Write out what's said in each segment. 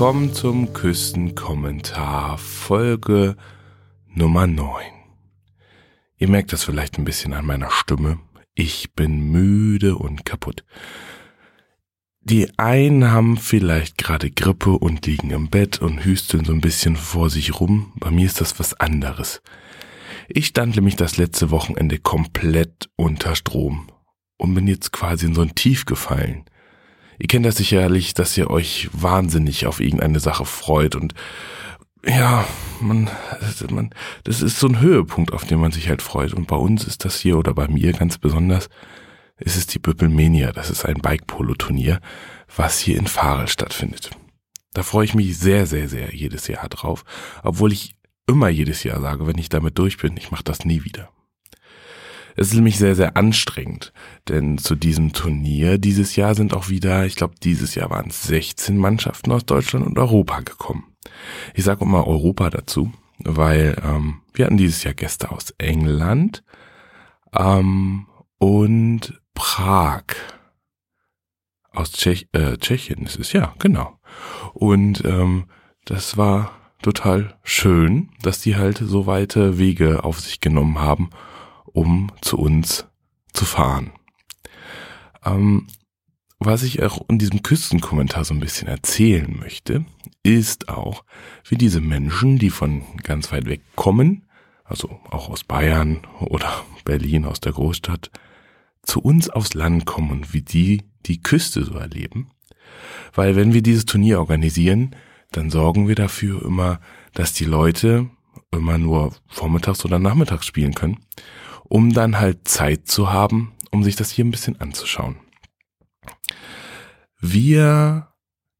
Willkommen zum Küstenkommentar Folge Nummer 9. Ihr merkt das vielleicht ein bisschen an meiner Stimme. Ich bin müde und kaputt. Die einen haben vielleicht gerade Grippe und liegen im Bett und hüsteln so ein bisschen vor sich rum. Bei mir ist das was anderes. Ich stand nämlich das letzte Wochenende komplett unter Strom und bin jetzt quasi in so ein Tief gefallen. Ihr kennt das sicherlich, dass ihr euch wahnsinnig auf irgendeine Sache freut und ja, man, man, das ist so ein Höhepunkt, auf den man sich halt freut. Und bei uns ist das hier oder bei mir ganz besonders, ist es die Böppelmania. Das ist ein Bike-Polo-Turnier, was hier in Farel stattfindet. Da freue ich mich sehr, sehr, sehr jedes Jahr drauf. Obwohl ich immer jedes Jahr sage, wenn ich damit durch bin, ich mache das nie wieder. Es ist nämlich sehr, sehr anstrengend, denn zu diesem Turnier dieses Jahr sind auch wieder, ich glaube, dieses Jahr waren es 16 Mannschaften aus Deutschland und Europa gekommen. Ich sage immer Europa dazu, weil ähm, wir hatten dieses Jahr Gäste aus England ähm, und Prag. Aus Tschech äh, Tschechien ist es, ja, genau. Und ähm, das war total schön, dass die halt so weite Wege auf sich genommen haben, um zu uns zu fahren. Ähm, was ich auch in diesem Küstenkommentar so ein bisschen erzählen möchte, ist auch, wie diese Menschen, die von ganz weit weg kommen, also auch aus Bayern oder Berlin, aus der Großstadt, zu uns aufs Land kommen und wie die die Küste so erleben. Weil wenn wir dieses Turnier organisieren, dann sorgen wir dafür immer, dass die Leute immer nur vormittags oder nachmittags spielen können, um dann halt Zeit zu haben, um sich das hier ein bisschen anzuschauen. Wir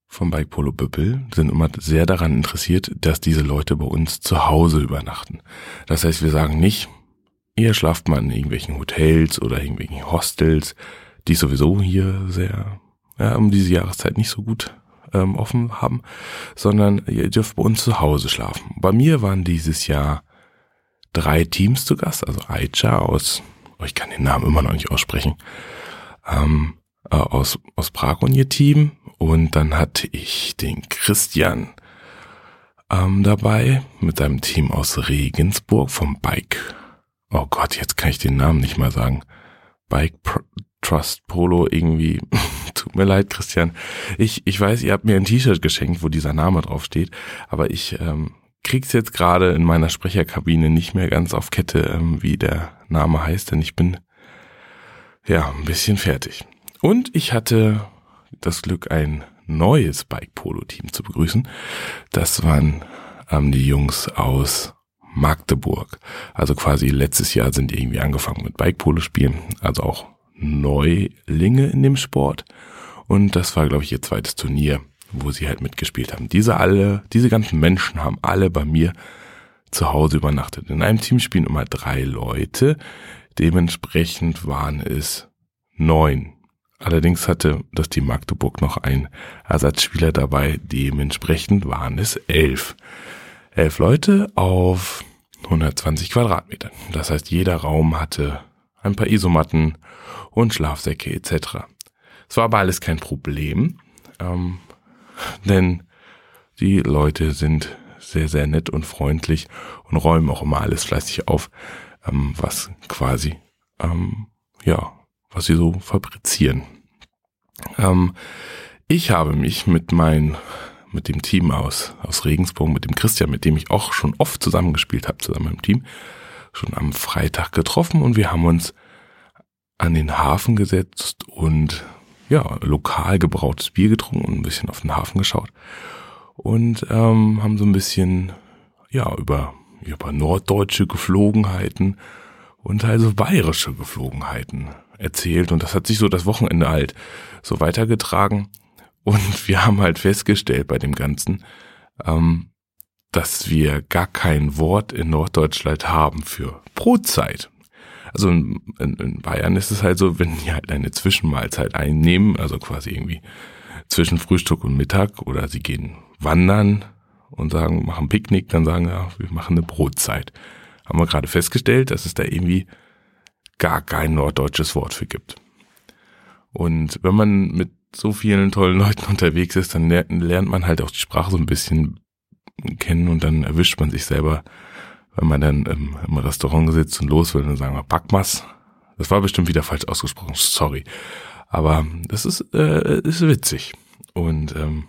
vom Bike Polo Büppel sind immer sehr daran interessiert, dass diese Leute bei uns zu Hause übernachten. Das heißt, wir sagen nicht, ihr schlaft mal in irgendwelchen Hotels oder irgendwelchen Hostels, die sowieso hier sehr, ja, um diese Jahreszeit nicht so gut ähm, offen haben, sondern ihr dürft bei uns zu Hause schlafen. Bei mir waren dieses Jahr drei Teams zu Gast, also Aicha aus, oh, ich kann den Namen immer noch nicht aussprechen, ähm, äh, aus, aus Prag und ihr Team. Und dann hatte ich den Christian ähm, dabei mit seinem Team aus Regensburg vom Bike. Oh Gott, jetzt kann ich den Namen nicht mal sagen. Bike Pro Trust Polo irgendwie. Tut mir leid, Christian. Ich, ich weiß, ihr habt mir ein T-Shirt geschenkt, wo dieser Name drauf steht, aber ich ähm, krieg's jetzt gerade in meiner Sprecherkabine nicht mehr ganz auf Kette, ähm, wie der Name heißt, denn ich bin ja ein bisschen fertig. Und ich hatte das Glück, ein neues Bike-Polo-Team zu begrüßen. Das waren ähm, die Jungs aus Magdeburg. Also quasi letztes Jahr sind die irgendwie angefangen mit Bike-Polo spielen. Also auch Neulinge in dem Sport. Und das war, glaube ich, ihr zweites Turnier, wo sie halt mitgespielt haben. Diese alle, diese ganzen Menschen haben alle bei mir zu Hause übernachtet. In einem Team spielen immer drei Leute. Dementsprechend waren es neun Allerdings hatte das Team Magdeburg noch einen Ersatzspieler dabei. Dementsprechend waren es elf. Elf Leute auf 120 Quadratmetern. Das heißt, jeder Raum hatte ein paar Isomatten und Schlafsäcke etc. Es war aber alles kein Problem, ähm, denn die Leute sind sehr, sehr nett und freundlich und räumen auch immer alles fleißig auf, ähm, was quasi ähm, ja was sie so fabrizieren. Ähm, ich habe mich mit mein, mit dem Team aus, aus Regensburg, mit dem Christian, mit dem ich auch schon oft zusammengespielt habe, zusammen im Team, schon am Freitag getroffen und wir haben uns an den Hafen gesetzt und ja, lokal gebrautes Bier getrunken und ein bisschen auf den Hafen geschaut. Und ähm, haben so ein bisschen ja über über norddeutsche Geflogenheiten und also bayerische Geflogenheiten erzählt. Und das hat sich so das Wochenende halt so weitergetragen. Und wir haben halt festgestellt bei dem Ganzen, ähm, dass wir gar kein Wort in Norddeutschland haben für Brotzeit. Also in, in, in Bayern ist es halt so, wenn die halt eine Zwischenmahlzeit einnehmen, also quasi irgendwie zwischen Frühstück und Mittag oder sie gehen wandern und sagen, machen Picknick, dann sagen ja, wir machen eine Brotzeit. Haben wir gerade festgestellt, dass es da irgendwie gar kein norddeutsches Wort für gibt. Und wenn man mit so vielen tollen Leuten unterwegs ist, dann lernt man halt auch die Sprache so ein bisschen kennen und dann erwischt man sich selber, wenn man dann im, im Restaurant sitzt und los will, dann sagen wir Packmas. Das war bestimmt wieder falsch ausgesprochen, sorry. Aber das ist, äh, ist witzig. Und ähm,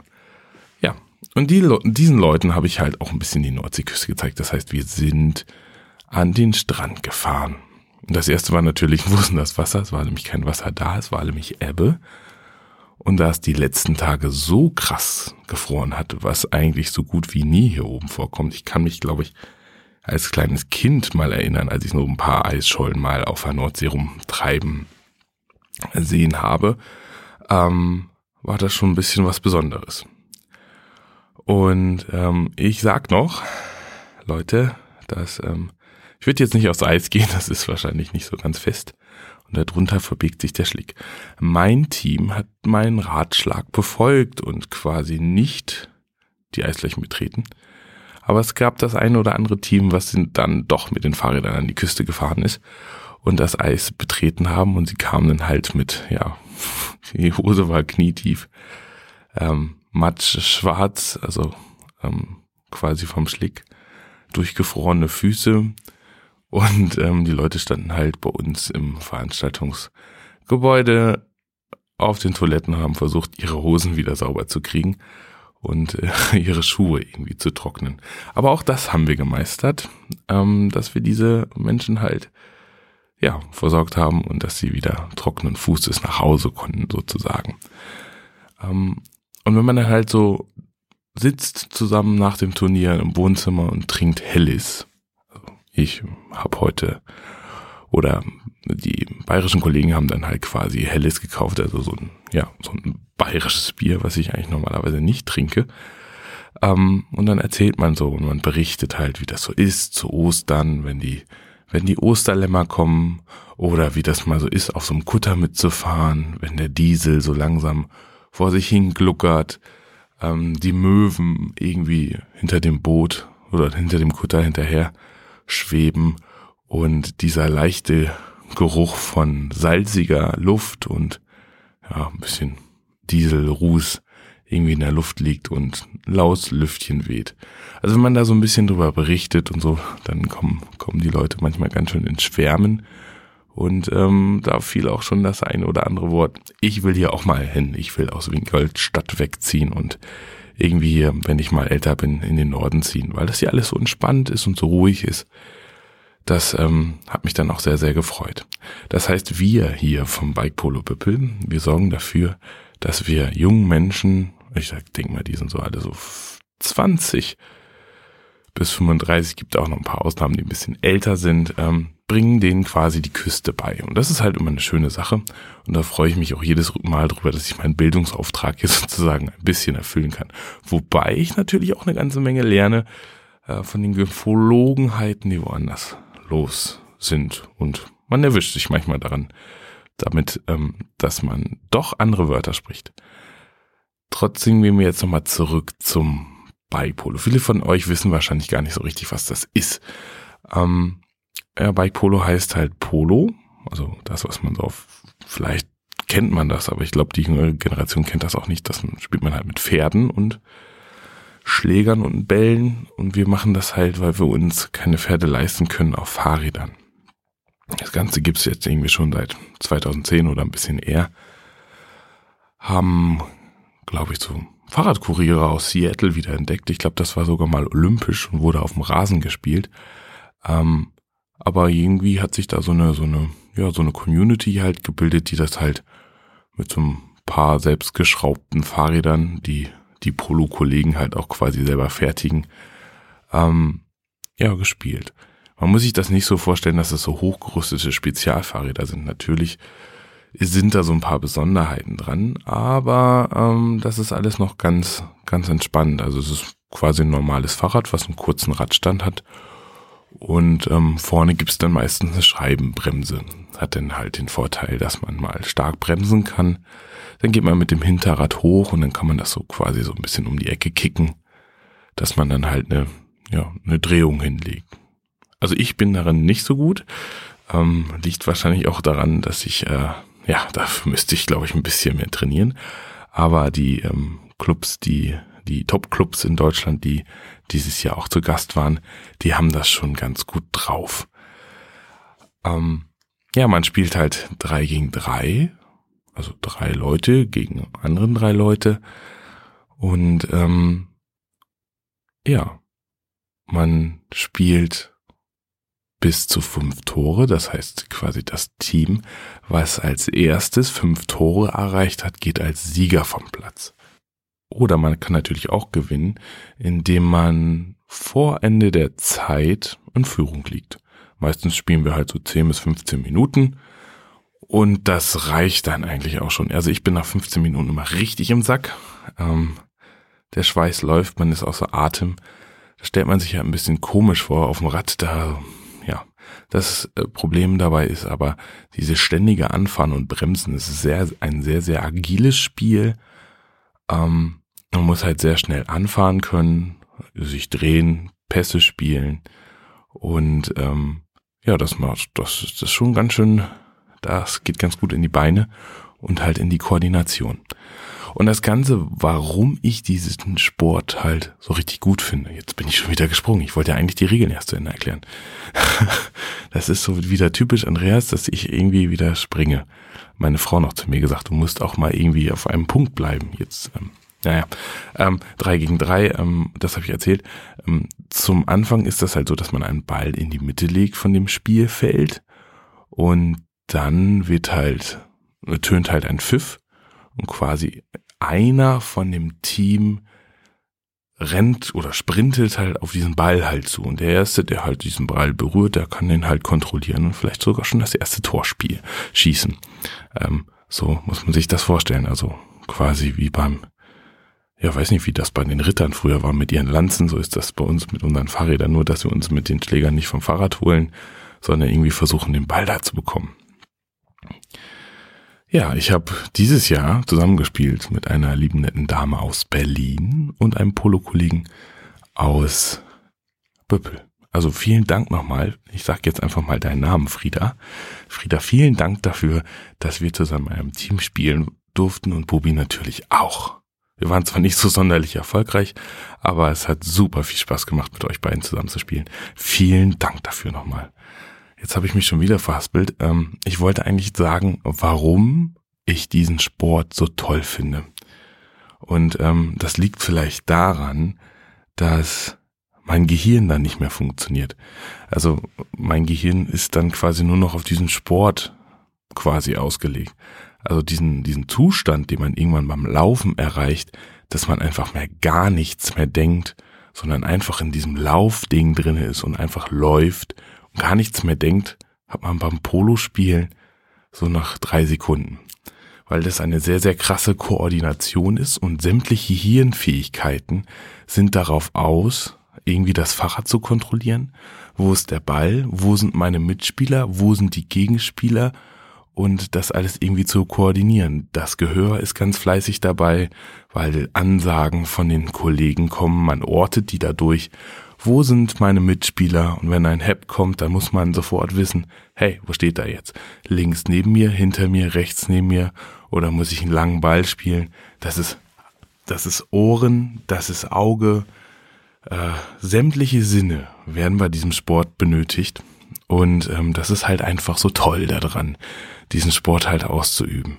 ja, und die, diesen Leuten habe ich halt auch ein bisschen die Nordseeküste gezeigt. Das heißt, wir sind an den Strand gefahren. Und das erste war natürlich, wo ist denn das Wasser? Es war nämlich kein Wasser da, es war nämlich Ebbe. Und da es die letzten Tage so krass gefroren hatte, was eigentlich so gut wie nie hier oben vorkommt. Ich kann mich, glaube ich, als kleines Kind mal erinnern, als ich nur ein paar Eisschollen mal auf der Nordsee rumtreiben sehen habe, ähm, war das schon ein bisschen was Besonderes. Und ähm, ich sag noch, Leute, dass ähm, ich würde jetzt nicht aufs Eis gehen, das ist wahrscheinlich nicht so ganz fest. Und darunter verbiegt sich der Schlick. Mein Team hat meinen Ratschlag befolgt und quasi nicht die Eisflächen betreten. Aber es gab das eine oder andere Team, was dann doch mit den Fahrrädern an die Küste gefahren ist und das Eis betreten haben und sie kamen dann halt mit, ja, die Hose war knietief, ähm, matsch schwarz, also ähm, quasi vom Schlick, durchgefrorene Füße und ähm, die Leute standen halt bei uns im Veranstaltungsgebäude auf den Toiletten haben versucht, ihre Hosen wieder sauber zu kriegen und äh, ihre Schuhe irgendwie zu trocknen. Aber auch das haben wir gemeistert, ähm, dass wir diese Menschen halt ja, versorgt haben und dass sie wieder trockenen Fußes nach Hause konnten, sozusagen. Ähm, und wenn man dann halt so sitzt zusammen nach dem Turnier im Wohnzimmer und trinkt Hellis, also ich habe heute oder die bayerischen Kollegen haben dann halt quasi Helles gekauft, also so ein, ja, so ein bayerisches Bier, was ich eigentlich normalerweise nicht trinke. Ähm, und dann erzählt man so und man berichtet halt, wie das so ist zu Ostern, wenn die wenn die Osterlämmer kommen oder wie das mal so ist, auf so einem Kutter mitzufahren, wenn der Diesel so langsam vor sich hin gluckert, ähm, die Möwen irgendwie hinter dem Boot oder hinter dem Kutter hinterher schweben und dieser leichte Geruch von salziger Luft und ja, ein bisschen Dieselruß irgendwie in der Luft liegt und laues Lüftchen weht. Also wenn man da so ein bisschen drüber berichtet und so, dann kommen, kommen die Leute manchmal ganz schön ins Schwärmen. Und ähm, da fiel auch schon das eine oder andere Wort. Ich will hier auch mal hin. Ich will aus Winkelstadt wegziehen und irgendwie hier, wenn ich mal älter bin, in den Norden ziehen, weil das hier alles so entspannt ist und so ruhig ist. Das ähm, hat mich dann auch sehr, sehr gefreut. Das heißt, wir hier vom Bike Polo Büppel, wir sorgen dafür, dass wir jungen Menschen ich denke mal, die sind so alle so 20 bis 35, gibt auch noch ein paar Ausnahmen, die ein bisschen älter sind, ähm, bringen denen quasi die Küste bei. Und das ist halt immer eine schöne Sache. Und da freue ich mich auch jedes Mal drüber, dass ich meinen Bildungsauftrag hier sozusagen ein bisschen erfüllen kann. Wobei ich natürlich auch eine ganze Menge lerne äh, von den Geflogenheiten, die woanders los sind. Und man erwischt sich manchmal daran, damit, ähm, dass man doch andere Wörter spricht. Trotzdem gehen wir jetzt nochmal zurück zum Bike Polo. Viele von euch wissen wahrscheinlich gar nicht so richtig, was das ist. Ähm, ja, Bike Polo heißt halt Polo. Also das, was man so auf, vielleicht kennt man das, aber ich glaube, die jüngere Generation kennt das auch nicht. Das spielt man halt mit Pferden und Schlägern und Bällen. Und wir machen das halt, weil wir uns keine Pferde leisten können auf Fahrrädern. Das Ganze gibt's jetzt irgendwie schon seit 2010 oder ein bisschen eher. Haben glaube ich, so Fahrradkuriere aus Seattle wieder entdeckt. Ich glaube, das war sogar mal olympisch und wurde auf dem Rasen gespielt. Ähm, aber irgendwie hat sich da so eine, so eine, ja, so eine Community halt gebildet, die das halt mit so ein paar selbstgeschraubten Fahrrädern, die die Polo-Kollegen halt auch quasi selber fertigen, ähm, ja, gespielt. Man muss sich das nicht so vorstellen, dass es so hochgerüstete Spezialfahrräder sind. Natürlich sind da so ein paar Besonderheiten dran, aber ähm, das ist alles noch ganz, ganz entspannt. Also es ist quasi ein normales Fahrrad, was einen kurzen Radstand hat. Und ähm, vorne gibt's dann meistens eine Scheibenbremse. Hat dann halt den Vorteil, dass man mal stark bremsen kann. Dann geht man mit dem Hinterrad hoch und dann kann man das so quasi so ein bisschen um die Ecke kicken, dass man dann halt eine, ja, eine Drehung hinlegt. Also ich bin darin nicht so gut. Ähm, liegt wahrscheinlich auch daran, dass ich äh, ja, dafür müsste ich, glaube ich, ein bisschen mehr trainieren. Aber die ähm, Clubs, die, die Top-Clubs in Deutschland, die dieses Jahr auch zu Gast waren, die haben das schon ganz gut drauf. Ähm, ja, man spielt halt drei gegen drei, also drei Leute gegen anderen drei Leute. Und ähm, ja, man spielt bis zu fünf Tore, das heißt quasi das Team, was als erstes fünf Tore erreicht hat, geht als Sieger vom Platz. Oder man kann natürlich auch gewinnen, indem man vor Ende der Zeit in Führung liegt. Meistens spielen wir halt so 10 bis 15 Minuten und das reicht dann eigentlich auch schon. Also ich bin nach 15 Minuten immer richtig im Sack. Ähm, der Schweiß läuft, man ist außer Atem. Da stellt man sich ja ein bisschen komisch vor auf dem Rad. Da, ja, das äh, Problem dabei ist aber diese ständige Anfahren und Bremsen. Es ist sehr, ein sehr, sehr agiles Spiel. Ähm, man muss halt sehr schnell anfahren können, sich drehen, Pässe spielen und ähm, ja, das macht, das ist schon ganz schön, das geht ganz gut in die Beine und halt in die Koordination. Und das Ganze, warum ich diesen Sport halt so richtig gut finde. Jetzt bin ich schon wieder gesprungen. Ich wollte ja eigentlich die Regeln erst zu Ende erklären. das ist so wieder typisch Andreas, dass ich irgendwie wieder springe. Meine Frau noch zu mir gesagt, du musst auch mal irgendwie auf einem Punkt bleiben. Jetzt ähm, naja, ähm, drei gegen drei, ähm, das habe ich erzählt. Ähm, zum Anfang ist das halt so, dass man einen Ball in die Mitte legt von dem Spielfeld und dann wird halt, tönt halt ein Pfiff und quasi einer von dem Team rennt oder sprintet halt auf diesen Ball halt zu. Und der Erste, der halt diesen Ball berührt, der kann den halt kontrollieren und vielleicht sogar schon das erste Torspiel schießen. Ähm, so muss man sich das vorstellen. Also quasi wie beim ja, weiß nicht, wie das bei den Rittern früher war mit ihren Lanzen. So ist das bei uns mit unseren Fahrrädern. Nur, dass wir uns mit den Schlägern nicht vom Fahrrad holen, sondern irgendwie versuchen, den Ball da zu bekommen. Ja, ich habe dieses Jahr zusammengespielt mit einer lieben netten Dame aus Berlin und einem Polo-Kollegen aus Büppel. Also vielen Dank nochmal. Ich sage jetzt einfach mal deinen Namen, Frieda. Frieda, vielen Dank dafür, dass wir zusammen in einem Team spielen durften und Bubi natürlich auch. Wir waren zwar nicht so sonderlich erfolgreich, aber es hat super viel Spaß gemacht, mit euch beiden zusammen zu spielen. Vielen Dank dafür nochmal. Jetzt habe ich mich schon wieder verhaspelt. Ähm, ich wollte eigentlich sagen, warum ich diesen Sport so toll finde. Und ähm, das liegt vielleicht daran, dass mein Gehirn dann nicht mehr funktioniert. Also mein Gehirn ist dann quasi nur noch auf diesen Sport quasi ausgelegt also diesen, diesen Zustand, den man irgendwann beim Laufen erreicht, dass man einfach mehr gar nichts mehr denkt, sondern einfach in diesem Laufding drinne ist und einfach läuft und gar nichts mehr denkt, hat man beim Polospielen so nach drei Sekunden. Weil das eine sehr, sehr krasse Koordination ist und sämtliche Hirnfähigkeiten sind darauf aus, irgendwie das Fahrrad zu kontrollieren. Wo ist der Ball? Wo sind meine Mitspieler? Wo sind die Gegenspieler? Und das alles irgendwie zu koordinieren. Das Gehör ist ganz fleißig dabei, weil Ansagen von den Kollegen kommen, man ortet die dadurch. Wo sind meine Mitspieler? Und wenn ein Hep kommt, dann muss man sofort wissen, hey, wo steht da jetzt? Links neben mir, hinter mir, rechts neben mir? Oder muss ich einen langen Ball spielen? Das ist, das ist Ohren, das ist Auge. Äh, sämtliche Sinne werden bei diesem Sport benötigt. Und ähm, das ist halt einfach so toll daran diesen Sport halt auszuüben.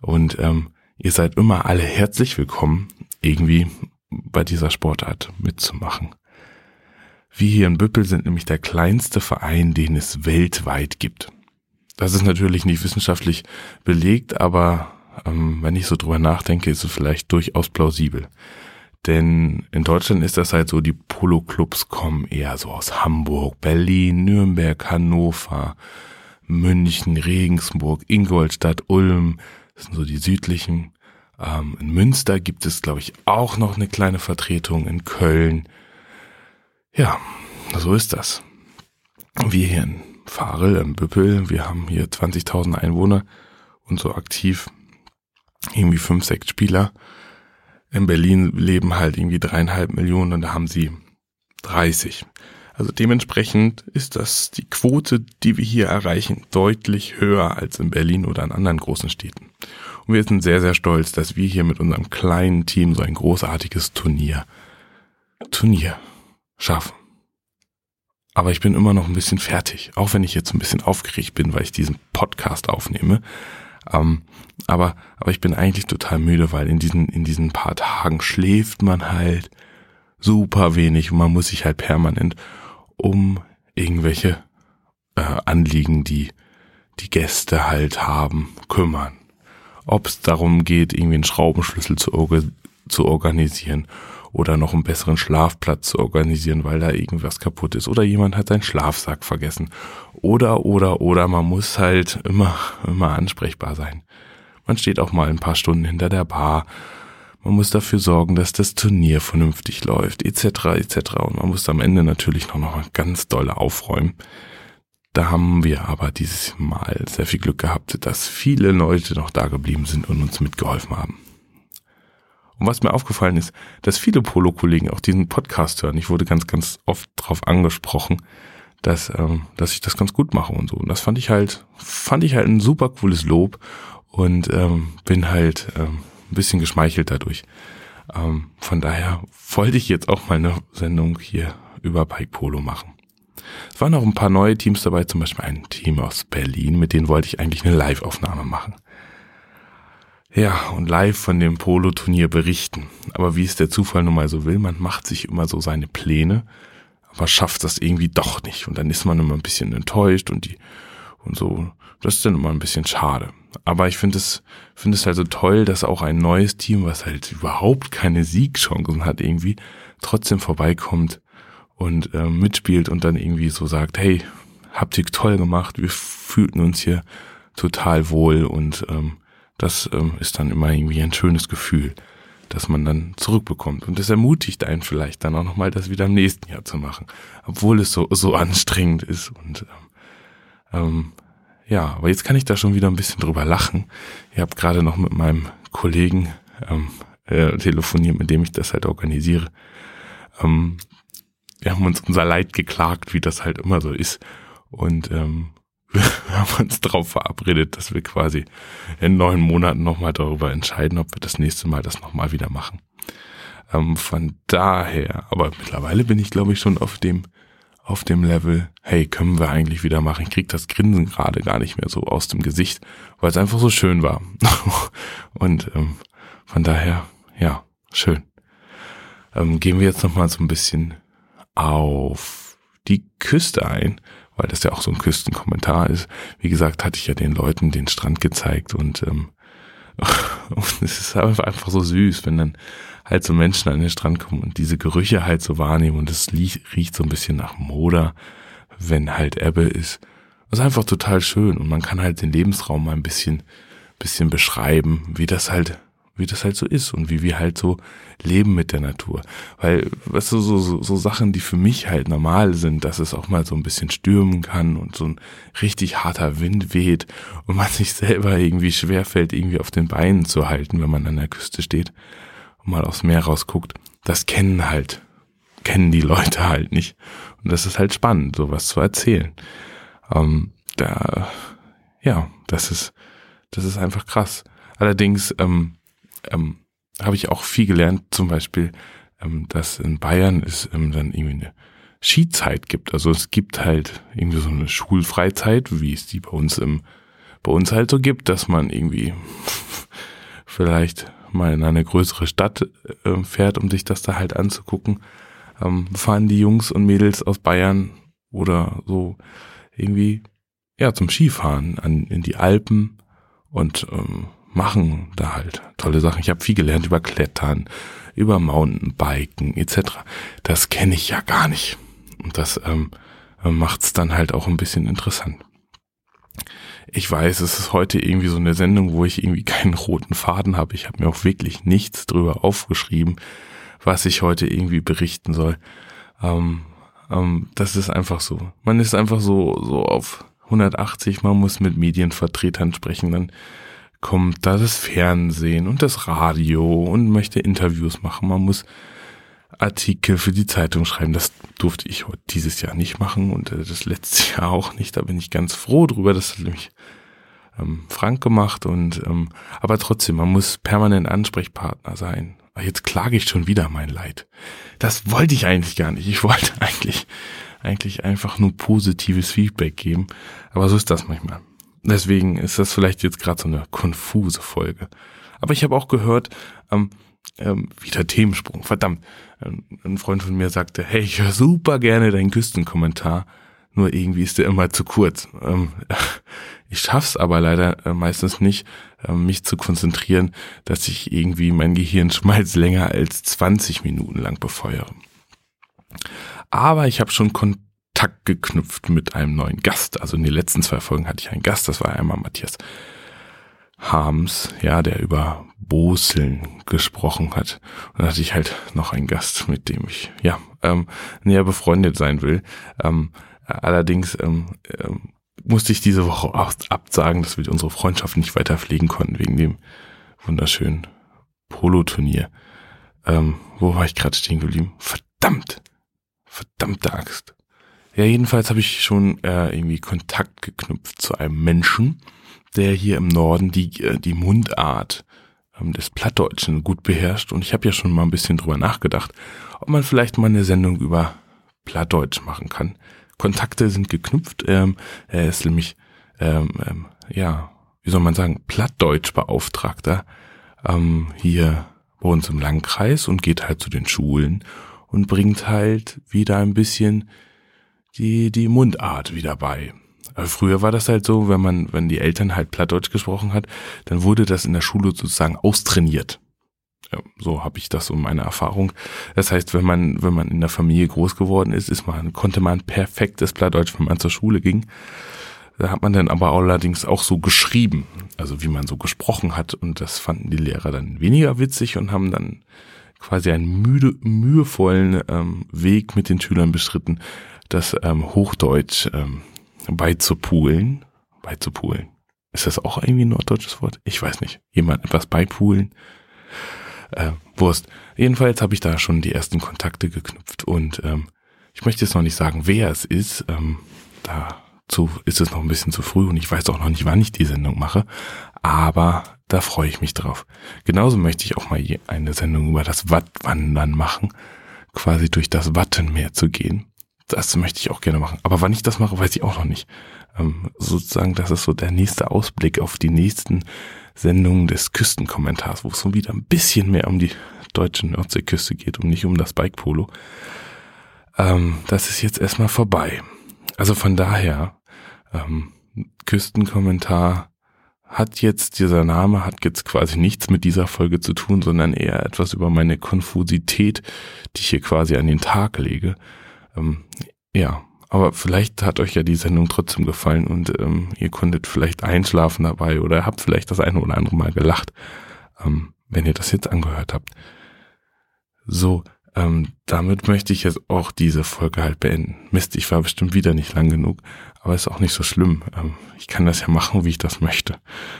Und ähm, ihr seid immer alle herzlich willkommen, irgendwie bei dieser Sportart mitzumachen. Wir hier in Büppel sind nämlich der kleinste Verein, den es weltweit gibt. Das ist natürlich nicht wissenschaftlich belegt, aber ähm, wenn ich so drüber nachdenke, ist es vielleicht durchaus plausibel. Denn in Deutschland ist das halt so, die Polo-Clubs kommen eher so aus Hamburg, Berlin, Nürnberg, Hannover, München, Regensburg, Ingolstadt, Ulm, das sind so die südlichen. Ähm, in Münster gibt es, glaube ich, auch noch eine kleine Vertretung, in Köln. Ja, so ist das. Wir hier in Farel, im Büppel, wir haben hier 20.000 Einwohner und so aktiv irgendwie fünf, sechs Spieler. In Berlin leben halt irgendwie dreieinhalb Millionen und da haben sie 30. Also dementsprechend ist das die Quote, die wir hier erreichen, deutlich höher als in Berlin oder in anderen großen Städten. Und wir sind sehr, sehr stolz, dass wir hier mit unserem kleinen Team so ein großartiges Turnier, Turnier schaffen. Aber ich bin immer noch ein bisschen fertig, auch wenn ich jetzt ein bisschen aufgeregt bin, weil ich diesen Podcast aufnehme. Ähm, aber, aber ich bin eigentlich total müde, weil in diesen, in diesen paar Tagen schläft man halt super wenig und man muss sich halt permanent um irgendwelche äh, Anliegen, die die Gäste halt haben, kümmern. Ob es darum geht, irgendwie einen Schraubenschlüssel zu, zu organisieren oder noch einen besseren Schlafplatz zu organisieren, weil da irgendwas kaputt ist oder jemand hat seinen Schlafsack vergessen oder oder oder man muss halt immer immer ansprechbar sein. Man steht auch mal ein paar Stunden hinter der Bar man muss dafür sorgen, dass das Turnier vernünftig läuft, etc. etc. Und man muss am Ende natürlich noch, noch mal ganz dolle aufräumen. Da haben wir aber dieses Mal sehr viel Glück gehabt, dass viele Leute noch da geblieben sind und uns mitgeholfen haben. Und was mir aufgefallen ist, dass viele Polo-Kollegen auch diesen Podcast hören. Ich wurde ganz, ganz oft darauf angesprochen, dass, ähm, dass ich das ganz gut mache und so. Und das fand ich halt, fand ich halt ein super cooles Lob und ähm, bin halt ähm, ein bisschen geschmeichelt dadurch. Ähm, von daher wollte ich jetzt auch mal eine Sendung hier über Pike Polo machen. Es waren auch ein paar neue Teams dabei, zum Beispiel ein Team aus Berlin, mit denen wollte ich eigentlich eine Live-Aufnahme machen. Ja, und live von dem Polo-Turnier berichten. Aber wie es der Zufall nun mal so will, man macht sich immer so seine Pläne, aber schafft das irgendwie doch nicht. Und dann ist man immer ein bisschen enttäuscht und die, und so. Das ist dann immer ein bisschen schade. Aber ich finde es, finde es halt so toll, dass auch ein neues Team, was halt überhaupt keine Siegchancen hat irgendwie, trotzdem vorbeikommt und äh, mitspielt und dann irgendwie so sagt, hey, habt ihr toll gemacht, wir fühlten uns hier total wohl und ähm, das ähm, ist dann immer irgendwie ein schönes Gefühl, dass man dann zurückbekommt. Und das ermutigt einen vielleicht dann auch nochmal, das wieder im nächsten Jahr zu machen, obwohl es so, so anstrengend ist und ähm, ähm ja, aber jetzt kann ich da schon wieder ein bisschen drüber lachen. Ich habe gerade noch mit meinem Kollegen ähm, äh, telefoniert, mit dem ich das halt organisiere. Ähm, wir haben uns unser Leid geklagt, wie das halt immer so ist. Und ähm, wir haben uns darauf verabredet, dass wir quasi in neun Monaten nochmal darüber entscheiden, ob wir das nächste Mal das nochmal wieder machen. Ähm, von daher, aber mittlerweile bin ich, glaube ich, schon auf dem auf dem Level, hey, können wir eigentlich wieder machen? Ich krieg das Grinsen gerade gar nicht mehr so aus dem Gesicht, weil es einfach so schön war. Und ähm, von daher, ja, schön. Ähm, gehen wir jetzt nochmal so ein bisschen auf die Küste ein, weil das ja auch so ein Küstenkommentar ist. Wie gesagt, hatte ich ja den Leuten den Strand gezeigt und, ähm, und es ist einfach so süß, wenn dann halt so Menschen an den Strand kommen und diese Gerüche halt so wahrnehmen und es riecht so ein bisschen nach Moder, wenn halt Ebbe ist. Das ist einfach total schön und man kann halt den Lebensraum mal ein bisschen, bisschen beschreiben, wie das halt, wie das halt so ist und wie wir halt so leben mit der Natur. Weil, weißt du, so, so, so Sachen, die für mich halt normal sind, dass es auch mal so ein bisschen stürmen kann und so ein richtig harter Wind weht und man sich selber irgendwie schwerfällt, irgendwie auf den Beinen zu halten, wenn man an der Küste steht mal aufs Meer rausguckt, das kennen halt, kennen die Leute halt nicht. Und das ist halt spannend, sowas zu erzählen. Ähm, da, ja, das ist, das ist einfach krass. Allerdings ähm, ähm, habe ich auch viel gelernt, zum Beispiel, ähm, dass in Bayern es ähm, dann irgendwie eine Skizeit gibt. Also es gibt halt irgendwie so eine Schulfreizeit, wie es die bei uns im, bei uns halt so gibt, dass man irgendwie vielleicht mal in eine größere Stadt äh, fährt, um sich das da halt anzugucken, ähm, fahren die Jungs und Mädels aus Bayern oder so irgendwie ja zum Skifahren an, in die Alpen und ähm, machen da halt tolle Sachen. Ich habe viel gelernt über Klettern, über Mountainbiken etc. Das kenne ich ja gar nicht. Und das ähm, macht es dann halt auch ein bisschen interessant. Ich weiß, es ist heute irgendwie so eine Sendung, wo ich irgendwie keinen roten Faden habe. Ich habe mir auch wirklich nichts drüber aufgeschrieben, was ich heute irgendwie berichten soll. Ähm, ähm, das ist einfach so. Man ist einfach so, so auf 180, man muss mit Medienvertretern sprechen, dann kommt da das Fernsehen und das Radio und möchte Interviews machen. Man muss Artikel für die Zeitung schreiben. Das durfte ich dieses Jahr nicht machen und äh, das letzte Jahr auch nicht. Da bin ich ganz froh drüber. Das hat nämlich ähm, Frank gemacht und ähm, aber trotzdem, man muss permanent Ansprechpartner sein. Jetzt klage ich schon wieder mein Leid. Das wollte ich eigentlich gar nicht. Ich wollte eigentlich eigentlich einfach nur positives Feedback geben. Aber so ist das manchmal. Deswegen ist das vielleicht jetzt gerade so eine konfuse Folge. Aber ich habe auch gehört, ähm, ähm, wieder Themensprung, verdammt. Ähm, ein Freund von mir sagte, hey, ich höre super gerne deinen Küstenkommentar, nur irgendwie ist der immer zu kurz. Ähm, ich schaff's aber leider äh, meistens nicht, äh, mich zu konzentrieren, dass ich irgendwie mein Gehirnschmalz länger als 20 Minuten lang befeuere. Aber ich habe schon Kontakt geknüpft mit einem neuen Gast. Also in den letzten zwei Folgen hatte ich einen Gast, das war einmal Matthias Harms, ja, der über Boseln gesprochen hat. Und da hatte ich halt noch einen Gast, mit dem ich, ja, ähm, näher befreundet sein will. Ähm, allerdings ähm, ähm, musste ich diese Woche auch absagen, dass wir unsere Freundschaft nicht weiter pflegen konnten, wegen dem wunderschönen Polo-Turnier. Ähm, wo war ich gerade stehen geblieben? Verdammt! Verdammte Axt. Ja, jedenfalls habe ich schon äh, irgendwie Kontakt geknüpft zu einem Menschen, der hier im Norden die, äh, die Mundart ähm, des Plattdeutschen gut beherrscht. Und ich habe ja schon mal ein bisschen drüber nachgedacht, ob man vielleicht mal eine Sendung über Plattdeutsch machen kann. Kontakte sind geknüpft. Ähm, er ist nämlich, ähm, ähm, ja, wie soll man sagen, Plattdeutschbeauftragter ähm, hier bei uns im Landkreis und geht halt zu den Schulen und bringt halt wieder ein bisschen die, die Mundart wieder bei. Aber früher war das halt so, wenn man, wenn die Eltern halt Plattdeutsch gesprochen hat, dann wurde das in der Schule sozusagen austrainiert. Ja, so habe ich das so meine Erfahrung. Das heißt, wenn man, wenn man in der Familie groß geworden ist, ist man, konnte man perfektes Plattdeutsch, wenn man zur Schule ging. Da hat man dann aber allerdings auch so geschrieben, also wie man so gesprochen hat. Und das fanden die Lehrer dann weniger witzig und haben dann quasi einen müde, mühevollen ähm, Weg mit den Schülern beschritten, das ähm, Hochdeutsch ähm, beizupulen. Beizupulen. Ist das auch irgendwie ein norddeutsches Wort? Ich weiß nicht. Jemand etwas beipulen. Äh, Wurst. Jedenfalls habe ich da schon die ersten Kontakte geknüpft und ähm, ich möchte jetzt noch nicht sagen, wer es ist. Ähm, dazu ist es noch ein bisschen zu früh und ich weiß auch noch nicht, wann ich die Sendung mache. Aber da freue ich mich drauf. Genauso möchte ich auch mal eine Sendung über das Wattwandern machen, quasi durch das Wattenmeer zu gehen. Das möchte ich auch gerne machen. Aber wann ich das mache, weiß ich auch noch nicht. Ähm, sozusagen, das ist so der nächste Ausblick auf die nächsten Sendungen des Küstenkommentars, wo es so wieder ein bisschen mehr um die deutsche Nordseeküste geht und nicht um das Bike Polo. Ähm, das ist jetzt erstmal vorbei. Also von daher, ähm, Küstenkommentar hat jetzt, dieser Name hat jetzt quasi nichts mit dieser Folge zu tun, sondern eher etwas über meine Konfusität, die ich hier quasi an den Tag lege. Ähm, ja, aber vielleicht hat euch ja die Sendung trotzdem gefallen und ähm, ihr konntet vielleicht einschlafen dabei oder habt vielleicht das eine oder andere Mal gelacht, ähm, wenn ihr das jetzt angehört habt. So, ähm, damit möchte ich jetzt auch diese Folge halt beenden. Mist, ich war bestimmt wieder nicht lang genug, aber ist auch nicht so schlimm. Ähm, ich kann das ja machen, wie ich das möchte.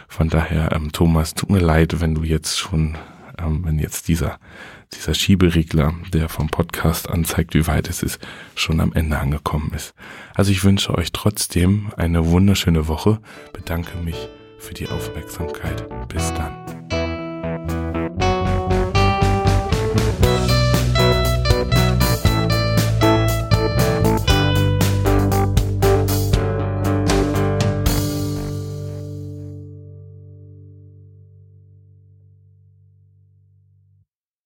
Von daher, ähm, Thomas, tut mir leid, wenn du jetzt schon, ähm, wenn jetzt dieser, dieser Schieberegler, der vom Podcast anzeigt, wie weit es ist, schon am Ende angekommen ist. Also ich wünsche euch trotzdem eine wunderschöne Woche, bedanke mich für die Aufmerksamkeit. Bis dann.